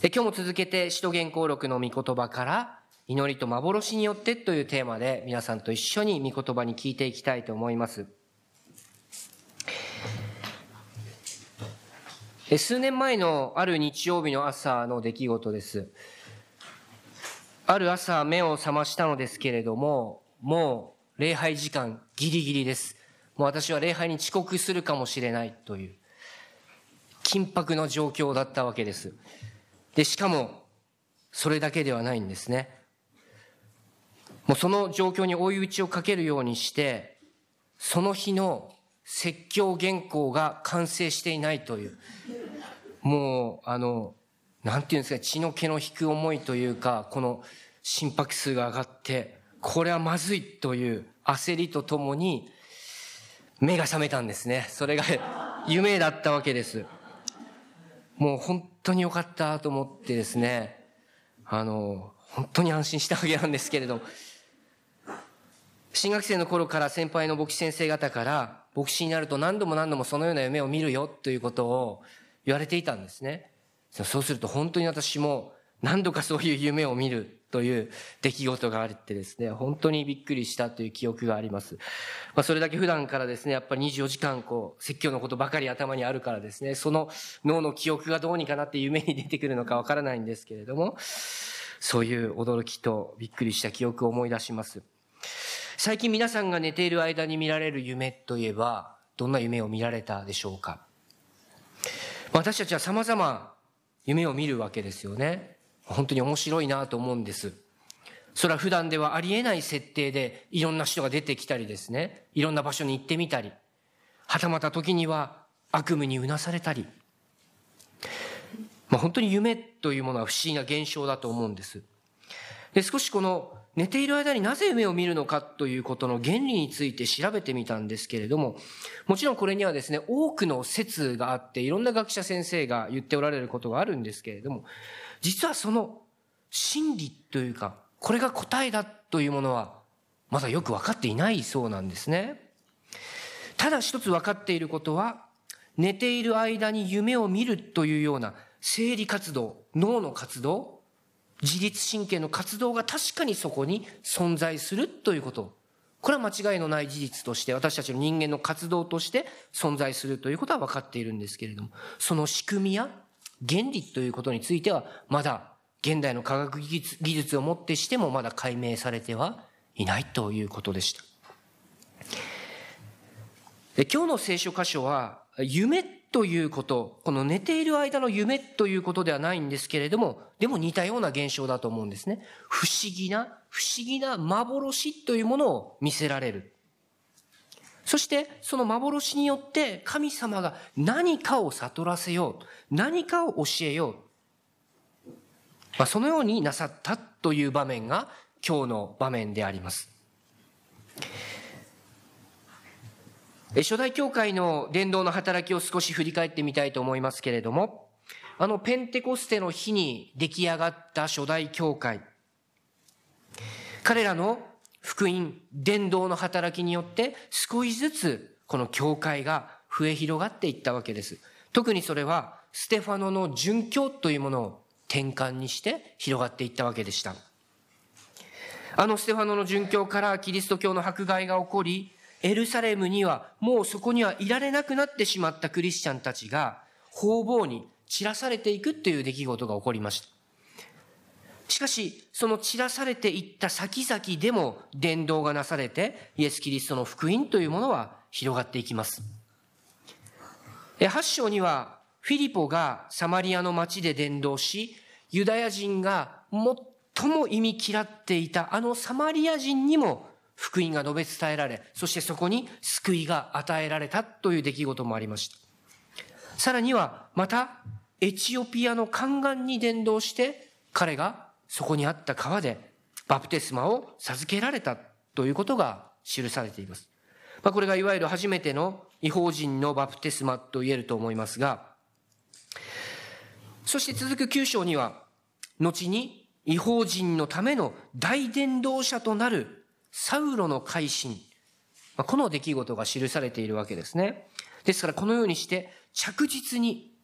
今日も続けて使徒言行録の御言葉から祈りと幻によってというテーマで皆さんと一緒に御言葉に聞いていきたいと思います。数年前のある日曜日の朝の出来事です。ある朝目を覚ましたのですけれども、もう礼拝時間ギリギリです。もう私は礼拝に遅刻するかもしれないという緊迫の状況だったわけです。で、しかも、それだけではないんですね。もうその状況に追い打ちをかけるようにして、その日の説教原稿が完成していないという、もう、あの、なんていうんですか、血の気の引く思いというか、この心拍数が上がって、これはまずいという焦りとともに、目が覚めたんですね。それが夢だったわけです。もう本当に良かったと思ってですね、あの、本当に安心したわけなんですけれど、新学生の頃から先輩の牧師先生方から、牧師になると何度も何度もそのような夢を見るよということを言われていたんですね。そうすると本当に私も何度かそういう夢を見るという出来事があってですね、本当にびっくりしたという記憶があります。まあ、それだけ普段からですね、やっぱり24時間こう、説教のことばかり頭にあるからですね、その脳の記憶がどうにかなって夢に出てくるのかわからないんですけれども、そういう驚きとびっくりした記憶を思い出します。最近皆さんが寝ている間に見られる夢といえば、どんな夢を見られたでしょうか？私たちは様々夢を見るわけですよね。本当に面白いなと思うんです。それは普段ではありえない設定でいろんな人が出てきたりですね、いろんな場所に行ってみたり、はたまた時には悪夢にうなされたり、まあ、本当に夢というものは不思議な現象だと思うんです。で、少しこの寝ている間になぜ夢を見るのかということの原理について調べてみたんですけれども、もちろんこれにはですね、多くの説があって、いろんな学者先生が言っておられることがあるんですけれども、実はその真理というか、これが答えだというものは、まだよく分かっていないそうなんですね。ただ一つ分かっていることは、寝ている間に夢を見るというような生理活動、脳の活動、自律神経の活動が確かにそこに存在するということ。これは間違いのない事実として、私たちの人間の活動として存在するということは分かっているんですけれども、その仕組みや原理ということについては、まだ現代の科学技術技術をもってしてもまだ解明されてはいないということでした。で今日の聖書箇所は、夢ということ、この寝ている間の夢ということではないんですけれども、でも似たような現象だと思うんですね。不思議な、不思議な幻というものを見せられる。そしてその幻によって神様が何かを悟らせよう、何かを教えよう。まあ、そのようになさったという場面が今日の場面であります。初代教会の伝道の働きを少し振り返ってみたいと思いますけれども、あのペンテコステの日に出来上がった初代教会、彼らの福音、伝道の働きによって少しずつこの教会が増え広がっていったわけです。特にそれはステファノの殉教というものを転換にして広がっていったわけでした。あのステファノの殉教からキリスト教の迫害が起こり、エルサレムにはもうそこにはいられなくなってしまったクリスチャンたちが方々に散らされていくっていう出来事が起こりました。しかし、その散らされていった先々でも伝道がなされて、イエス・キリストの福音というものは広がっていきます。8章には、フィリポがサマリアの町で伝道し、ユダヤ人が最も意味嫌っていたあのサマリア人にも福音が述べ伝えられ、そしてそこに救いが与えられたという出来事もありました。さらには、また、エチオピアの宦官に伝道して、彼がそこにあった川でバプテスマを授けられたということが記されています。まあ、これがいわゆる初めての違法人のバプテスマと言えると思いますが、そして続く9章には、後に違法人のための大伝道者となるサウロの改心、まあ、この出来事が記されているわけですね。ですからこのようにして着実に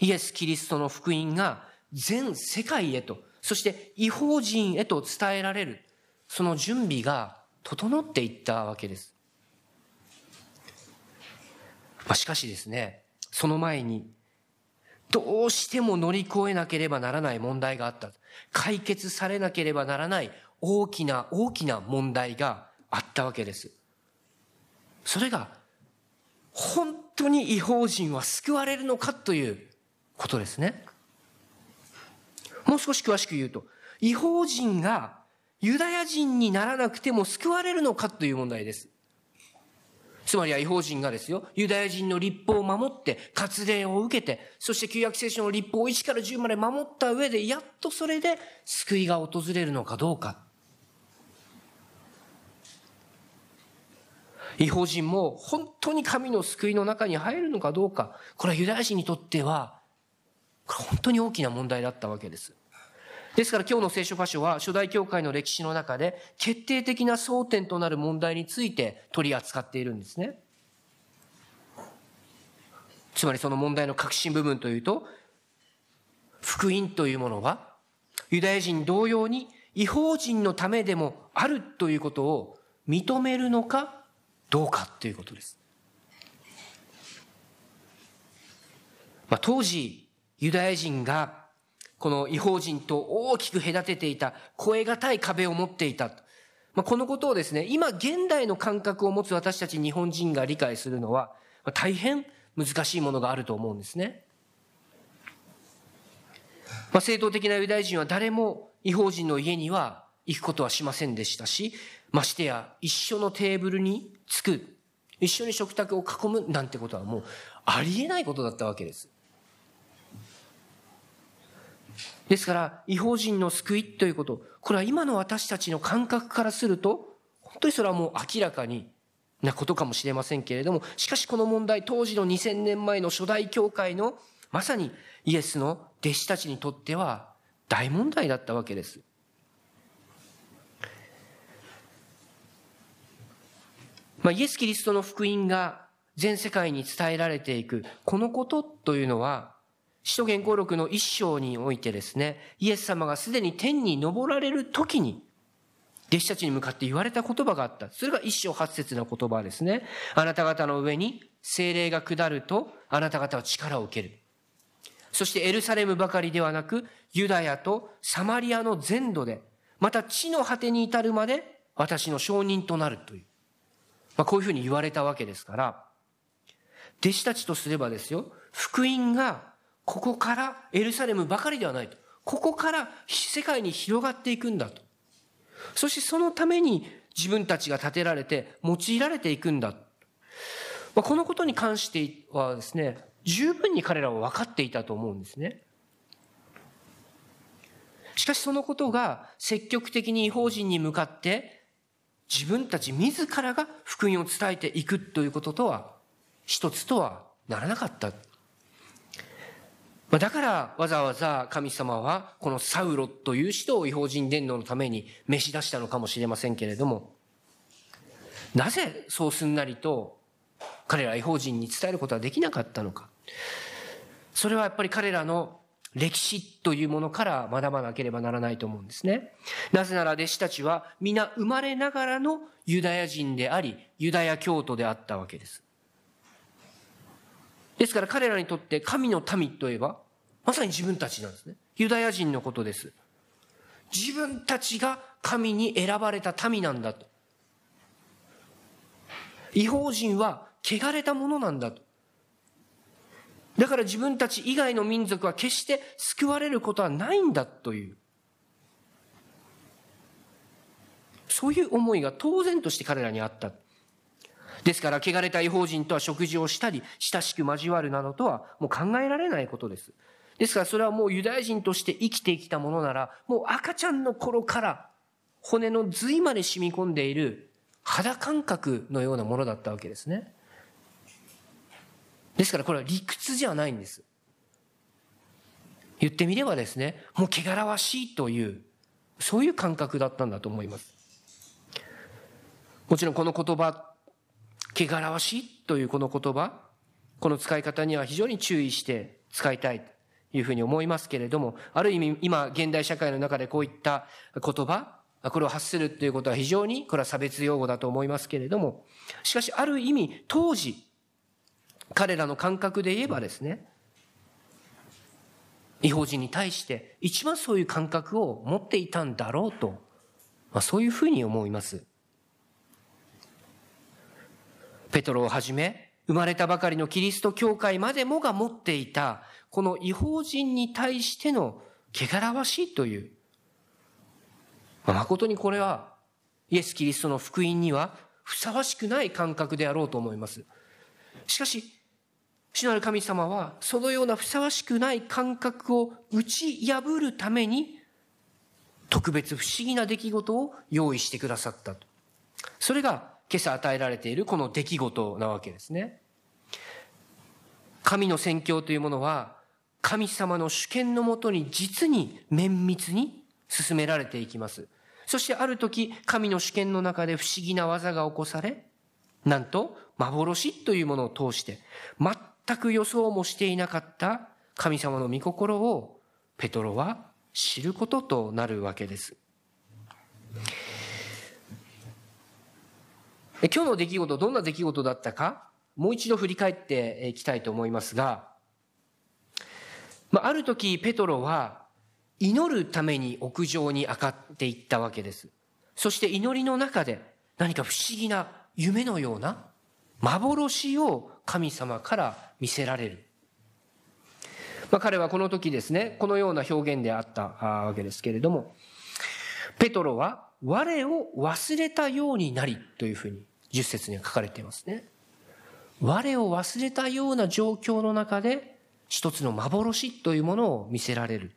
イエス・キリストの福音が全世界へと、そして違法人へと伝えられる、その準備が整っていったわけです。まあ、しかしですね、その前に、どうしても乗り越えなければならない問題があった。解決されなければならない大きな大きな問題があったわけです。それが、本当に違法人は救われるのかということですね。もう少し詳しく言うと、違法人がユダヤ人にならなくても救われるのかという問題です。つまりは違法人がですよ、ユダヤ人の立法を守って、割礼を受けて、そして旧約聖書の立法を1から10まで守った上で、やっとそれで救いが訪れるのかどうか。違法人も本当に神の救いの中に入るのかどうか。これはユダヤ人にとっては、本当に大きな問題だったわけです。ですから今日の聖書箇所は初代教会の歴史の中で決定的な争点となる問題について取り扱っているんですね。つまりその問題の核心部分というと、福音というものはユダヤ人同様に違法人のためでもあるということを認めるのかどうかということです。まあ、当時ユダヤ人がこの違法人と大きく隔てていた、超え難い壁を持っていた。まあ、このことをですね、今現代の感覚を持つ私たち日本人が理解するのは、大変難しいものがあると思うんですね。まあ、正当的なユダヤ人は誰も違法人の家には行くことはしませんでしたし、ましてや一緒のテーブルに着く、一緒に食卓を囲むなんてことはもうありえないことだったわけです。ですから、違法人の救いということ、これは今の私たちの感覚からすると、本当にそれはもう明らかになことかもしれませんけれども、しかしこの問題、当時の2000年前の初代教会の、まさにイエスの弟子たちにとっては大問題だったわけです。まあ、イエス・キリストの福音が全世界に伝えられていく、このことというのは、使徒言行録の一章においてですね、イエス様がすでに天に昇られる時に、弟子たちに向かって言われた言葉があった。それが一章八節の言葉ですね。あなた方の上に精霊が下ると、あなた方は力を受ける。そしてエルサレムばかりではなく、ユダヤとサマリアの全土で、また地の果てに至るまで私の証人となるという。まあ、こういうふうに言われたわけですから、弟子たちとすればですよ、福音がここからエルサレムばかりではないと。ここから世界に広がっていくんだと。そしてそのために自分たちが建てられて用いられていくんだ。まあこのことに関してはですね、十分に彼らは分かっていたと思うんですね。しかしそのことが積極的に違法人に向かって自分たち自らが福音を伝えていくということとは一つとはならなかった。だからわざわざ神様はこのサウロという人を違法人伝道のために召し出したのかもしれませんけれども、なぜそうすんなりと彼ら違法人に伝えることはできなかったのか。それはやっぱり彼らの歴史というものから学ばなければならないと思うんですね。なぜなら弟子たちは皆生まれながらのユダヤ人であり、ユダヤ教徒であったわけです。ですから彼らにとって神の民といえば、まさに自分たちなんですね。ユダヤ人のことです。自分たちが神に選ばれた民なんだと。違法人は汚れたものなんだと。だから自分たち以外の民族は決して救われることはないんだという。そういう思いが当然として彼らにあった。ですから、汚れた違法人とは食事をしたり、親しく交わるなどとはもう考えられないことです。ですからそれはもうユダヤ人として生きてきたものなら、もう赤ちゃんの頃から骨の髄まで染み込んでいる肌感覚のようなものだったわけですね。ですからこれは理屈じゃないんです。言ってみればですね、もう汚らわしいという、そういう感覚だったんだと思います。もちろんこの言葉汚らわしいというこの言葉、この使い方には非常に注意して使いたい。いうふうに思いますけれども、ある意味今現代社会の中でこういった言葉、これを発するということは非常にこれは差別用語だと思いますけれども、しかしある意味当時、彼らの感覚で言えばですね、違法人に対して一番そういう感覚を持っていたんだろうと、まあ、そういうふうに思います。ペトロをはじめ、生まれたばかりのキリスト教会までもが持っていた、この違法人に対しての汚らわしいという、まあ、誠にこれはイエス・キリストの福音にはふさわしくない感覚であろうと思います。しかし、主なる神様は、そのようなふさわしくない感覚を打ち破るために、特別不思議な出来事を用意してくださったと。それが今朝与えられているこの出来事なわけですね。神の宣教というものは、神様の主権のもとに実に綿密に進められていきます。そしてある時、神の主権の中で不思議な技が起こされ、なんと幻というものを通して、全く予想もしていなかった神様の御心をペトロは知ることとなるわけです。今日の出来事、どんな出来事だったか、もう一度振り返っていきたいと思いますが、まあ、ある時、ペトロは祈るために屋上に上がっていったわけです。そして祈りの中で何か不思議な夢のような幻を神様から見せられる。まあ、彼はこの時ですね、このような表現であったわけですけれども、ペトロは我を忘れたようになりというふうに10節には書かれていますね。我を忘れたような状況の中で一つの幻というものを見せられる。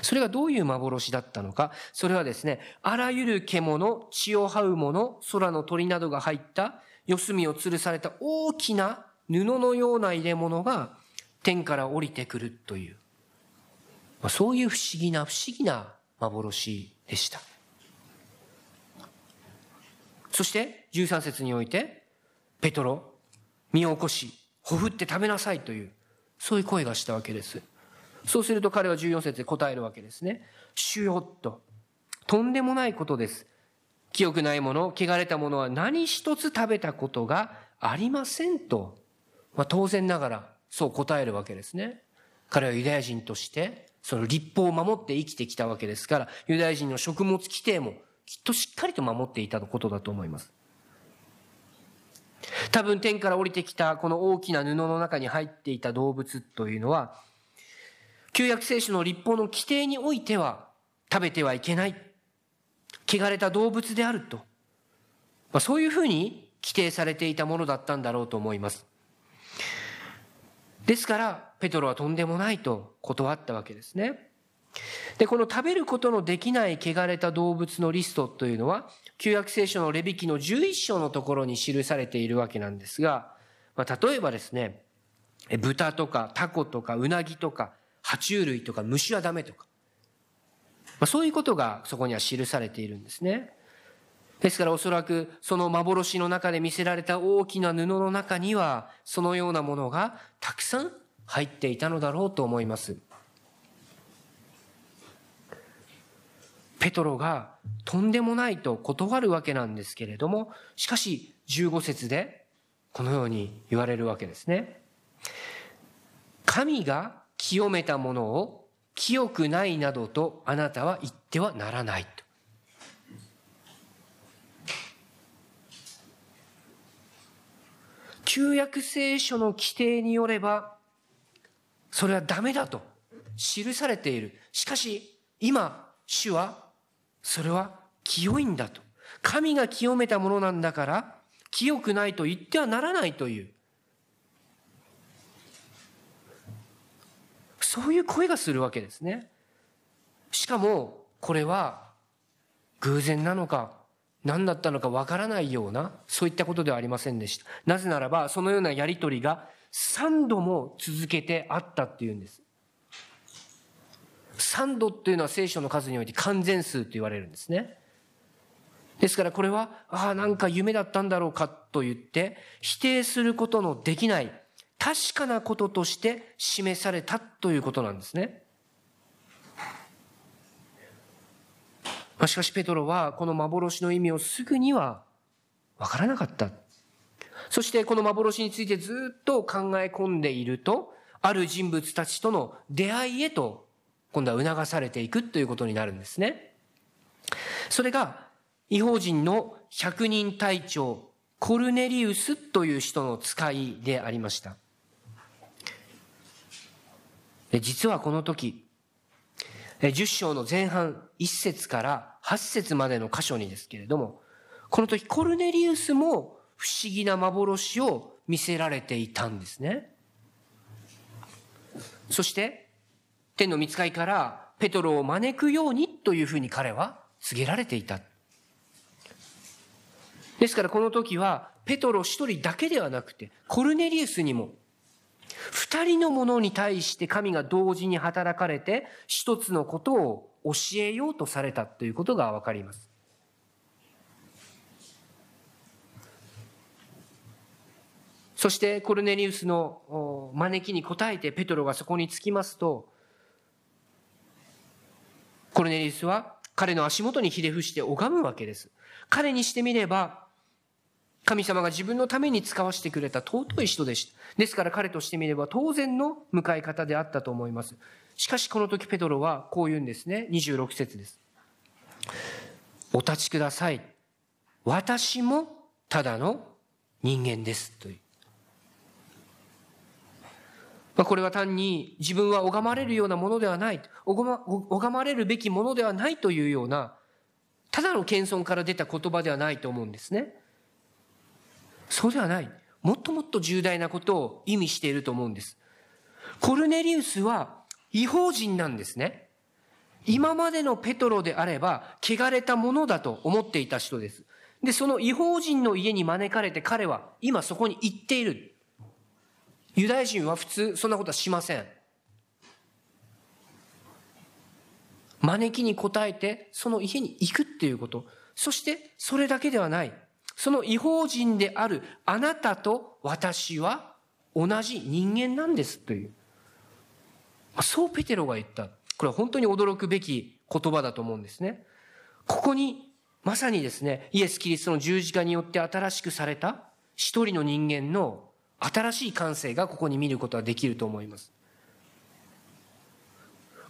それがどういう幻だったのか？それはですね、あらゆる獣、血を這うもの、空の鳥などが入った四隅を吊るされた大きな布のような入れ物が天から降りてくるという、まあそういう不思議な不思議な幻でした。そして13節において、ペトロ、身を起こし、ほふって食べなさいという、そういう声がしたわけです。そうすると彼は14節で答えるわけですね。主よっと。とんでもないことです。清くないもの、汚れたものは何一つ食べたことがありませんと、まあ、当然ながらそう答えるわけですね。彼はユダヤ人としてその立法を守って生きてきたわけですから、ユダヤ人の食物規定もきっとしっかりと守っていたことだと思います。多分天から降りてきたこの大きな布の中に入っていた動物というのは、旧約聖書の立法の規定においては食べてはいけない。汚れた動物であると。まあ、そういうふうに規定されていたものだったんだろうと思います。ですから、ペトロはとんでもないと断ったわけですね。で、この食べることのできない汚れた動物のリストというのは、旧約聖書のレビ記の11章のところに記されているわけなんですが、まあ、例えばですね、豚とかタコとかウナギとか爬虫類とか虫はダメとか、まあ、そういうことがそこには記されているんですね。ですからおそらくその幻の中で見せられた大きな布の中にはそのようなものがたくさん入っていたのだろうと思います。ペトロがとんでもないと断るわけなんですけれども、しかし15節でこのように言われるわけですね。神が清めたものを清くないなどとあなたは言ってはならないと。旧約聖書の規定によれば、それはダメだと記されている。しかし、今、主は、それは清いんだと。神が清めたものなんだから、清くないと言ってはならないという。そういう声がするわけですね。しかも、これは偶然なのか、何だったのかわからないような、そういったことではありませんでした。なぜならば、そのようなやりとりが3度も続けてあったっていうんです。3度っていうのは聖書の数において完全数と言われるんですね。ですからこれは、ああ、なんか夢だったんだろうかと言って、否定することのできない確かなこととして示されたということなんですね。しかしペトロはこの幻の意味をすぐにはわからなかった。そしてこの幻についてずっと考え込んでいると、ある人物たちとの出会いへと今度は促されていくということになるんですね。それが違法人の百人隊長コルネリウスという人の使いでありました。実はこの時、10章の前半1節から8節までの箇所にですけれども、この時コルネリウスも不思議な幻を見せられていたんですね。そして、天の見つかりからペトロを招くようにというふうに彼は告げられていた。ですからこの時は、ペトロ一人だけではなくて、コルネリウスにも、二人の者に対して神が同時に働かれて、一つのことを教えようとされたということがわかります。そしてコルネリウスの招きに応えてペトロがそこに着きますと、コルネリウスは彼の足元にひれ伏して拝むわけです。彼にしてみれば、神様が自分のために使わせてくれた尊い人でした。ですから彼としてみれば当然の迎え方であったと思います。しかしこの時ペトロはこう言うんですね。26節です。お立ちください。私もただの人間です。という。まあ、これは単に自分は拝まれるようなものではない、拝まれるべきものではないというような、ただの謙遜から出た言葉ではないと思うんですね。そうではない。もっともっと重大なことを意味していると思うんです。コルネリウスは違法人なんですね。今までのペトロであれば、汚れたものだと思っていた人です。で、その違法人の家に招かれて彼は今そこに行っている。ユダヤ人は普通そんなことはしません。招きに応えてその家に行くっていうこと。そしてそれだけではない。その違法人であるあなたと私は同じ人間なんですという。そうペテロが言った。これは本当に驚くべき言葉だと思うんですね。ここにまさにですね、イエス・キリストの十字架によって新しくされた一人の人間の新しい感性がここに見ることはできると思います。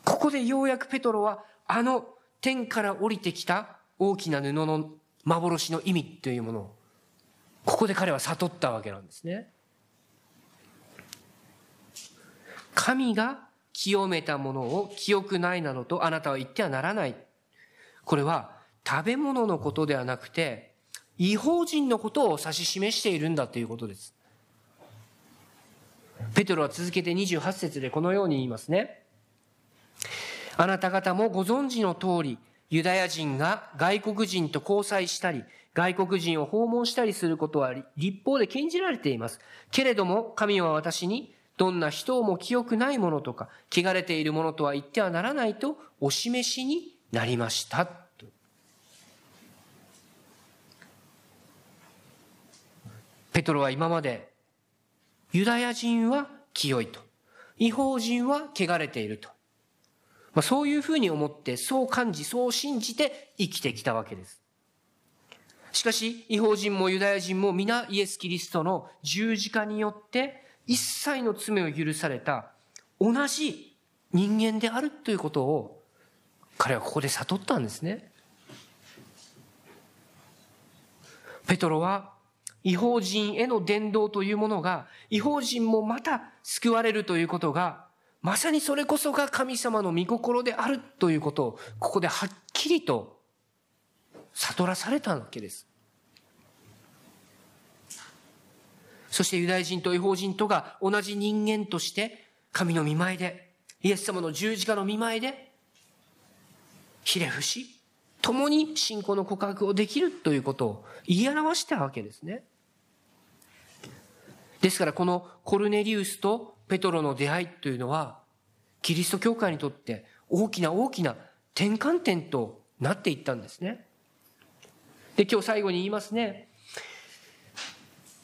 ここでようやくペトロはあの天から降りてきた大きな布の幻の意味というものを、ここで彼は悟ったわけなんですね。神が清めたものを記憶ないなどとあなたは言ってはならない。これは食べ物のことではなくて、違法人のことを指し示しているんだということです。ペトロは続けて28節でこのように言いますね。あなた方もご存知の通り、ユダヤ人が外国人と交際したり、外国人を訪問したりすることは立法で禁じられています。けれども、神は私に、どんな人をも清くないものとか、汚れているものとは言ってはならないとお示しになりました。ペトロは今まで、ユダヤ人は清いと。違法人は汚れていると。まあ、そういうふうに思って、そう感じ、そう信じて生きてきたわけです。しかし、違法人もユダヤ人も皆イエス・キリストの十字架によって一切の罪を許された同じ人間であるということを彼はここで悟ったんですね。ペトロは違法人への伝道というものが違法人もまた救われるということがまさにそれこそが神様の御心であるということを、ここではっきりと悟らされたわけです。そしてユダヤ人と違法人とが同じ人間として神の見前で、イエス様の十字架の見前で、ひれ伏し、共に信仰の告白をできるということを言い表したわけですね。ですからこのコルネリウスとペトロの出会いというのは、キリスト教会にとって大きな大きな転換点となっていったんですね。で、今日最後に言いますね。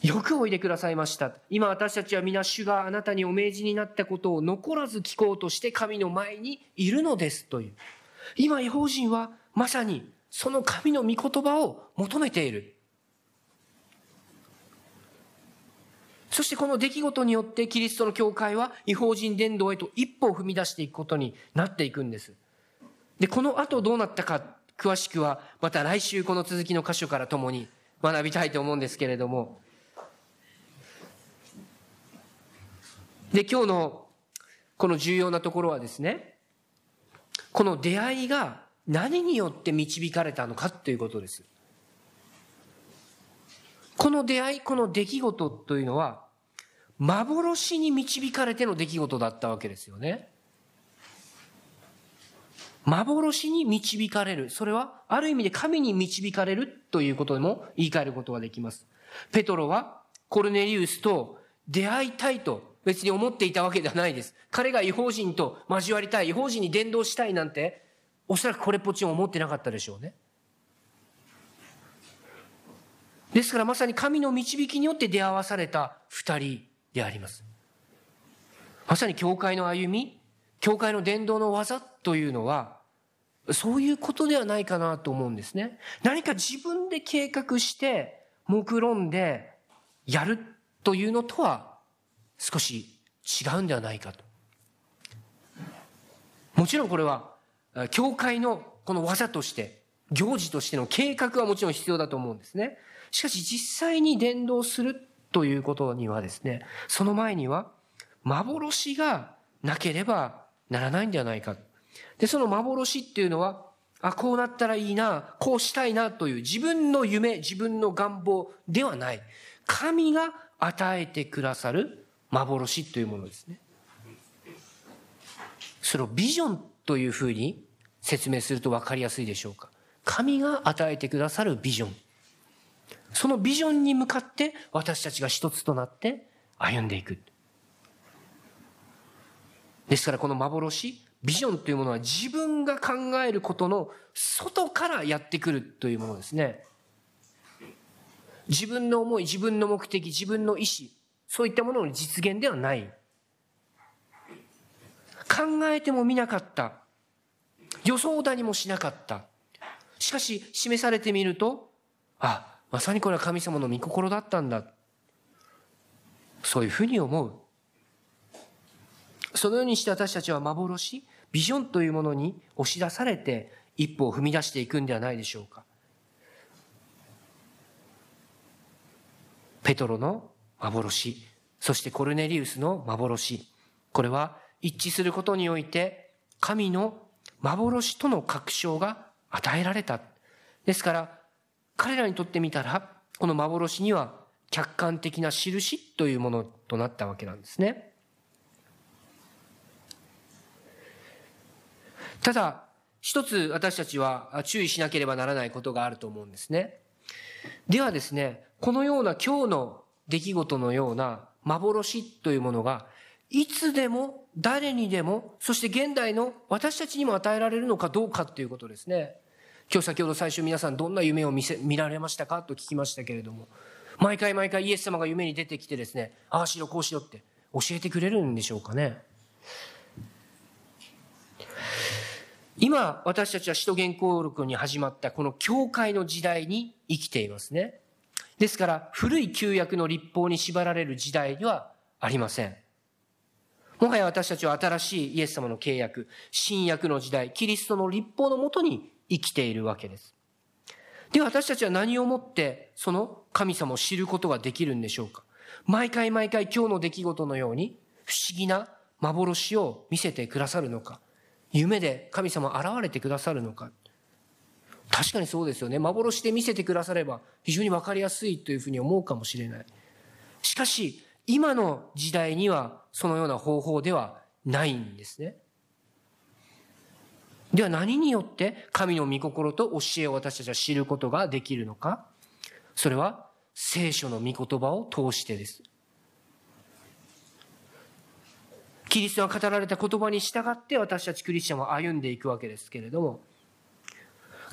よくおいでくださいました。今私たちは皆主があなたにお命じになったことを残らず聞こうとして神の前にいるのですという。今違法人はまさにその神の御言葉を求めている。そしてこの出来事によってキリストの教会は違法人伝道へと一歩を踏み出していくことになっていくんです。で、この後どうなったか、詳しくはまた来週この続きの箇所から共に学びたいと思うんですけれども。で、今日のこの重要なところはですね、この出会いが何によって導かれたのかということです。この出会い、この出来事というのは、幻に導かれての出来事だったわけですよね。幻に導かれる。それは、ある意味で神に導かれるということでも言い換えることができます。ペトロは、コルネリウスと出会いたいと別に思っていたわけではないです。彼が違法人と交わりたい、違法人に伝道したいなんて、おそらくこれっぽっちも思ってなかったでしょうね。ですからまさに神の導きによって出会わされた二人であります。まさに教会の歩み、教会の伝道の技というのは、そういうことではないかなと思うんですね。何か自分で計画して、目論んでやるというのとは少し違うんではないかと。もちろんこれは、教会のこの技として、行事としての計画はもちろん必要だと思うんですね。しかし実際に伝道するということにはですね、その前には幻がなければならないんではないか。で、その幻っていうのは、あ、こうなったらいいな、こうしたいなという自分の夢、自分の願望ではない。神が与えてくださる幻というものですね。それをビジョンというふうに説明すると分かりやすいでしょうか。神が与えてくださるビジョン。そのビジョンに向かって私たちが一つとなって歩んでいく。ですからこの幻、ビジョンというものは自分が考えることの外からやってくるというものですね。自分の思い、自分の目的、自分の意思、そういったものの実現ではない。考えてもみなかった。予想だにもしなかった。しかし、示されてみると、あ、まさにこれは神様の御心だったんだ。そういうふうに思う。そのようにして私たちは幻、ビジョンというものに押し出されて一歩を踏み出していくんではないでしょうか。ペトロの幻、そしてコルネリウスの幻。これは一致することにおいて神の幻との確証が与えられた。ですから彼らにとってみたら、この幻には客観的な印というものとなったわけなんですね。ただ、一つ私たちは注意しなければならないことがあると思うんですね。ではですね、このような今日の出来事のような幻というものが、いつでも誰にでも、そして現代の私たちにも与えられるのかどうかということですね。今日先ほど最初皆さんどんな夢を見せ、見られましたか？と聞きましたけれども、毎回毎回イエス様が夢に出てきてですね、ああしろこうしろって教えてくれるんでしょうかね？今、私たちは使徒原稿録に始まったこの教会の時代に生きていますね。ですから、古い旧約の立法に縛られる時代ではありません。もはや私たちは新しいイエス様の契約、新約の時代、キリストの立法のもとに生きているわけです。では私たちは何をもってその神様を知ることができるんでしょうか？毎回毎回今日の出来事のように不思議な幻を見せてくださるのか？夢で神様現れてくださるのか？確かにそうですよね。幻で見せてくだされば非常にわかりやすいというふうに思うかもしれない。しかし、今の時代にはそのような方法ではないんですね。では何によって神の御心と教えを私たちは知ることができるのか？それは聖書の御言葉を通してです。キリストが語られた言葉に従って私たちクリスチャンは歩んでいくわけですけれども、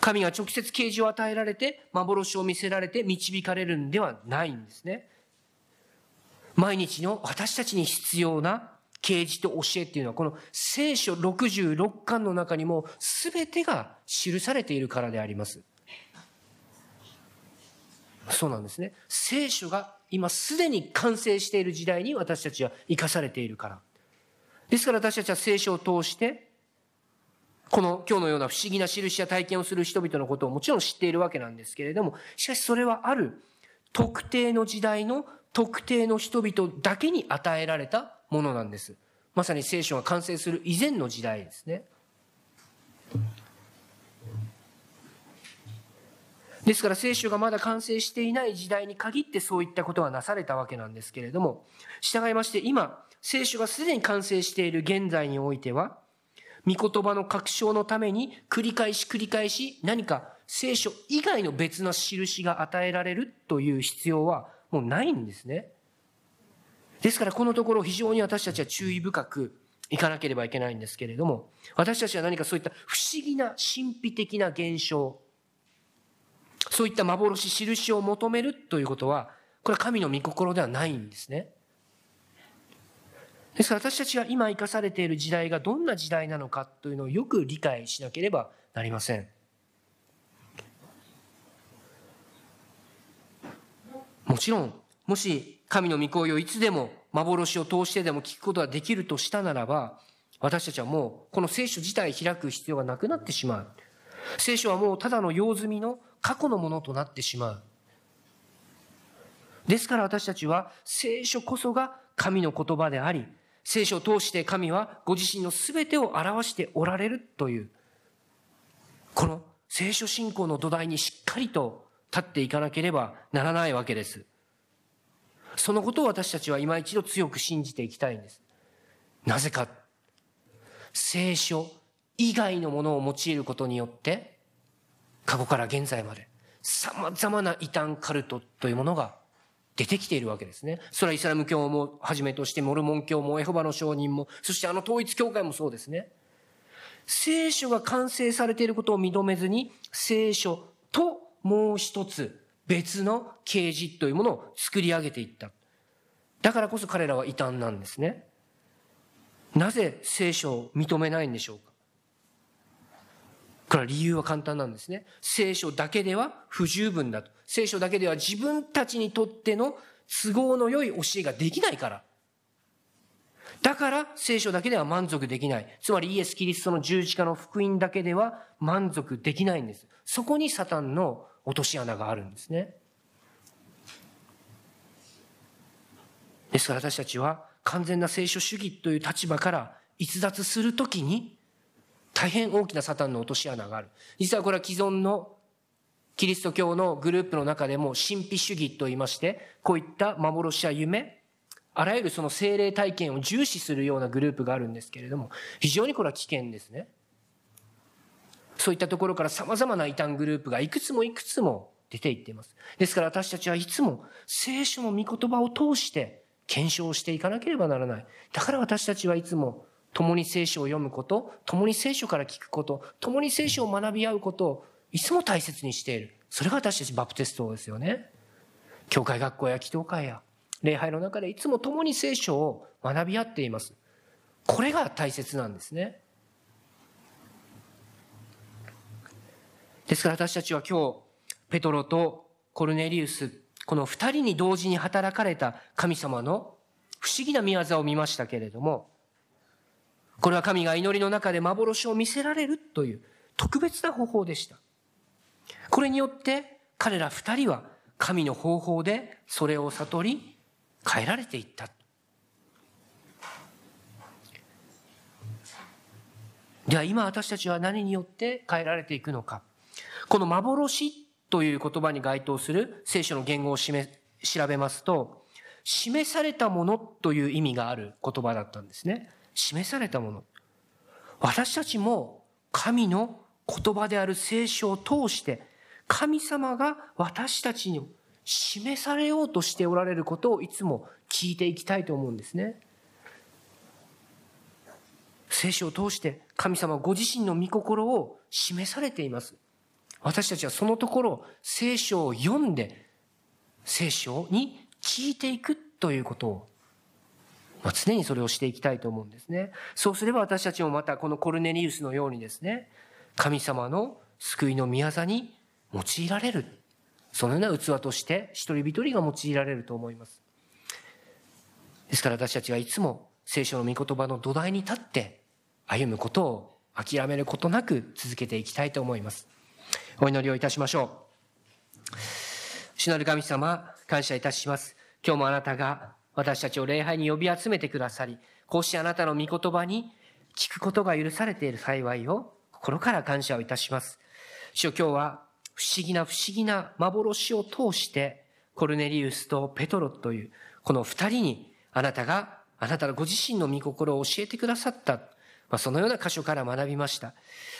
神が直接啓示を与えられて、幻を見せられて導かれるんではないんですね。毎日の私たちに必要な啓示と教えっていうのは、この聖書66巻の中にも全てが記されているからであります。そうなんですね。聖書が今すでに完成している時代に私たちは生かされているから。ですから私たちは聖書を通して、この今日のような不思議な印や体験をする人々のことをもちろん知っているわけなんですけれども、しかしそれはある特定の時代の特定の人々だけに与えられたものなんです。まさに聖書が完成する以前の時代ですね。ですから聖書がまだ完成していない時代に限ってそういったことがなされたわけなんですけれども、従いまして今、聖書がすでに完成している現在においては、御言葉の確証のために繰り返し繰り返し何か聖書以外の別な印が与えられるという必要はもうないんですね。ですからこのところ非常に私たちは注意深くいかなければいけないんですけれども、私たちは何かそういった不思議な神秘的な現象、そういった幻、印を求めるということは、これは神の御心ではないんですね。ですから私たちが今生かされている時代がどんな時代なのかというのをよく理解しなければなりません。もちろん、もし神の御声をいつでも幻を通してでも聞くことができるとしたならば、私たちはもうこの聖書自体開く必要がなくなってしまう。聖書はもうただの用済みの過去のものとなってしまう。ですから私たちは聖書こそが神の言葉であり、聖書を通して神はご自身の全てを表しておられるという、この聖書信仰の土台にしっかりと立っていかなければならないわけです。そのことを私たちは今一度強く信じていきたいんです。なぜか、聖書以外のものを用いることによって、過去から現在まで様々な異端カルトというものが出てきているわけですね。それはイスラム教もはじめとして、モルモン教もエホバの証人も、そしてあの統一教会もそうですね。聖書が完成されていることを認めずに、聖書ともう一つ別の啓示というものを作り上げていった。だからこそ彼らは異端なんですね。なぜ聖書を認めないんでしょうかこれは理由は簡単なんですね。聖書だけでは不十分だと。聖書だけでは自分たちにとっての都合の良い教えができないから。だから聖書だけでは満足できない。つまりイエス・キリストの十字架の福音だけでは満足できないんです。そこにサタンの落とし穴があるんですね。ですから私たちは完全な聖書主義という立場から逸脱するときに大変大きなサタンの落とし穴がある。実はこれは既存のキリスト教のグループの中でも神秘主義と言いまして、こういった幻や夢、あらゆるその精霊体験を重視するようなグループがあるんですけれども、非常にこれは危険ですね。そういったところから様々な異端グループがいくつもいくつも出ていっています。ですから私たちはいつも聖書の御言葉を通して検証していかなければならない。だから私たちはいつも共に聖書を読むこと、共に聖書から聞くこと、共に聖書を学び合うことをいつも大切にしている。それが私たちバプテストですよね。教会学校や祈祷会や礼拝の中でいつも共に聖書を学び合っています。これが大切なんですね。ですから私たちは今日、ペトロとコルネリウス、この二人に同時に働かれた神様の不思議な見業を見ましたけれども、これは神が祈りの中で幻を見せられるという特別な方法でした。これによって彼ら二人は神の方法でそれを悟り変えられていった。では今私たちは何によって変えられていくのか。この幻という言葉に該当する聖書の言語を調べますと、示されたものという意味がある言葉だったんですね。示されたもの。私たちも神の言葉である聖書を通して、神様が私たちに示されようとしておられることをいつも聞いていきたいと思うんですね。聖書を通して神様ご自身の御心を示されています。私たちはそのところ聖書を読んで聖書に聞いていくということを、まあ、常にそれをしていきたいと思うんですね。そうすれば私たちもまたこのコルネリウスのようにですね、神様の救いの宮座に用いられる。そのような器として一人一人が用いられると思います。ですから私たちはいつも聖書の御言葉の土台に立って歩むことを諦めることなく続けていきたいと思います。お祈りをいたしましょう。主なる神様、感謝いたします。今日もあなたが私たちを礼拝に呼び集めてくださり、こうしてあなたの御言葉に聞くことが許されている幸いを心から感謝をいたします。主よ今日は不思議な不思議な幻を通して、コルネリウスとペトロというこの二人にあなたが、あなたのご自身の御心を教えてくださった。まあ、そのような箇所から学びました。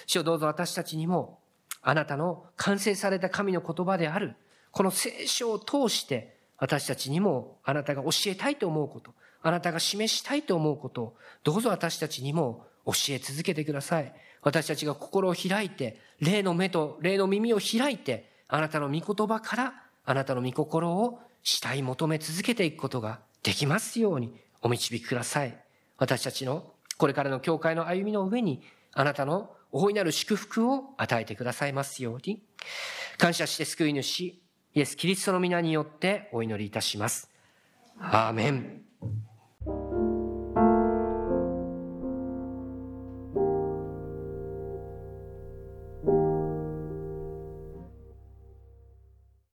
主をどうぞ私たちにも、あなたの完成された神の言葉である、この聖書を通して、私たちにもあなたが教えたいと思うこと、あなたが示したいと思うことを、どうぞ私たちにも教え続けてください。私たちが心を開いて、霊の目と霊の耳を開いて、あなたの御言葉からあなたの御心をしたい求め続けていくことができますようにお導きください。私たちのこれからの教会の歩みの上にあなたの大いなる祝福を与えてくださいますように。感謝して救い主、イエス・キリストの皆によってお祈りいたします。アーメン。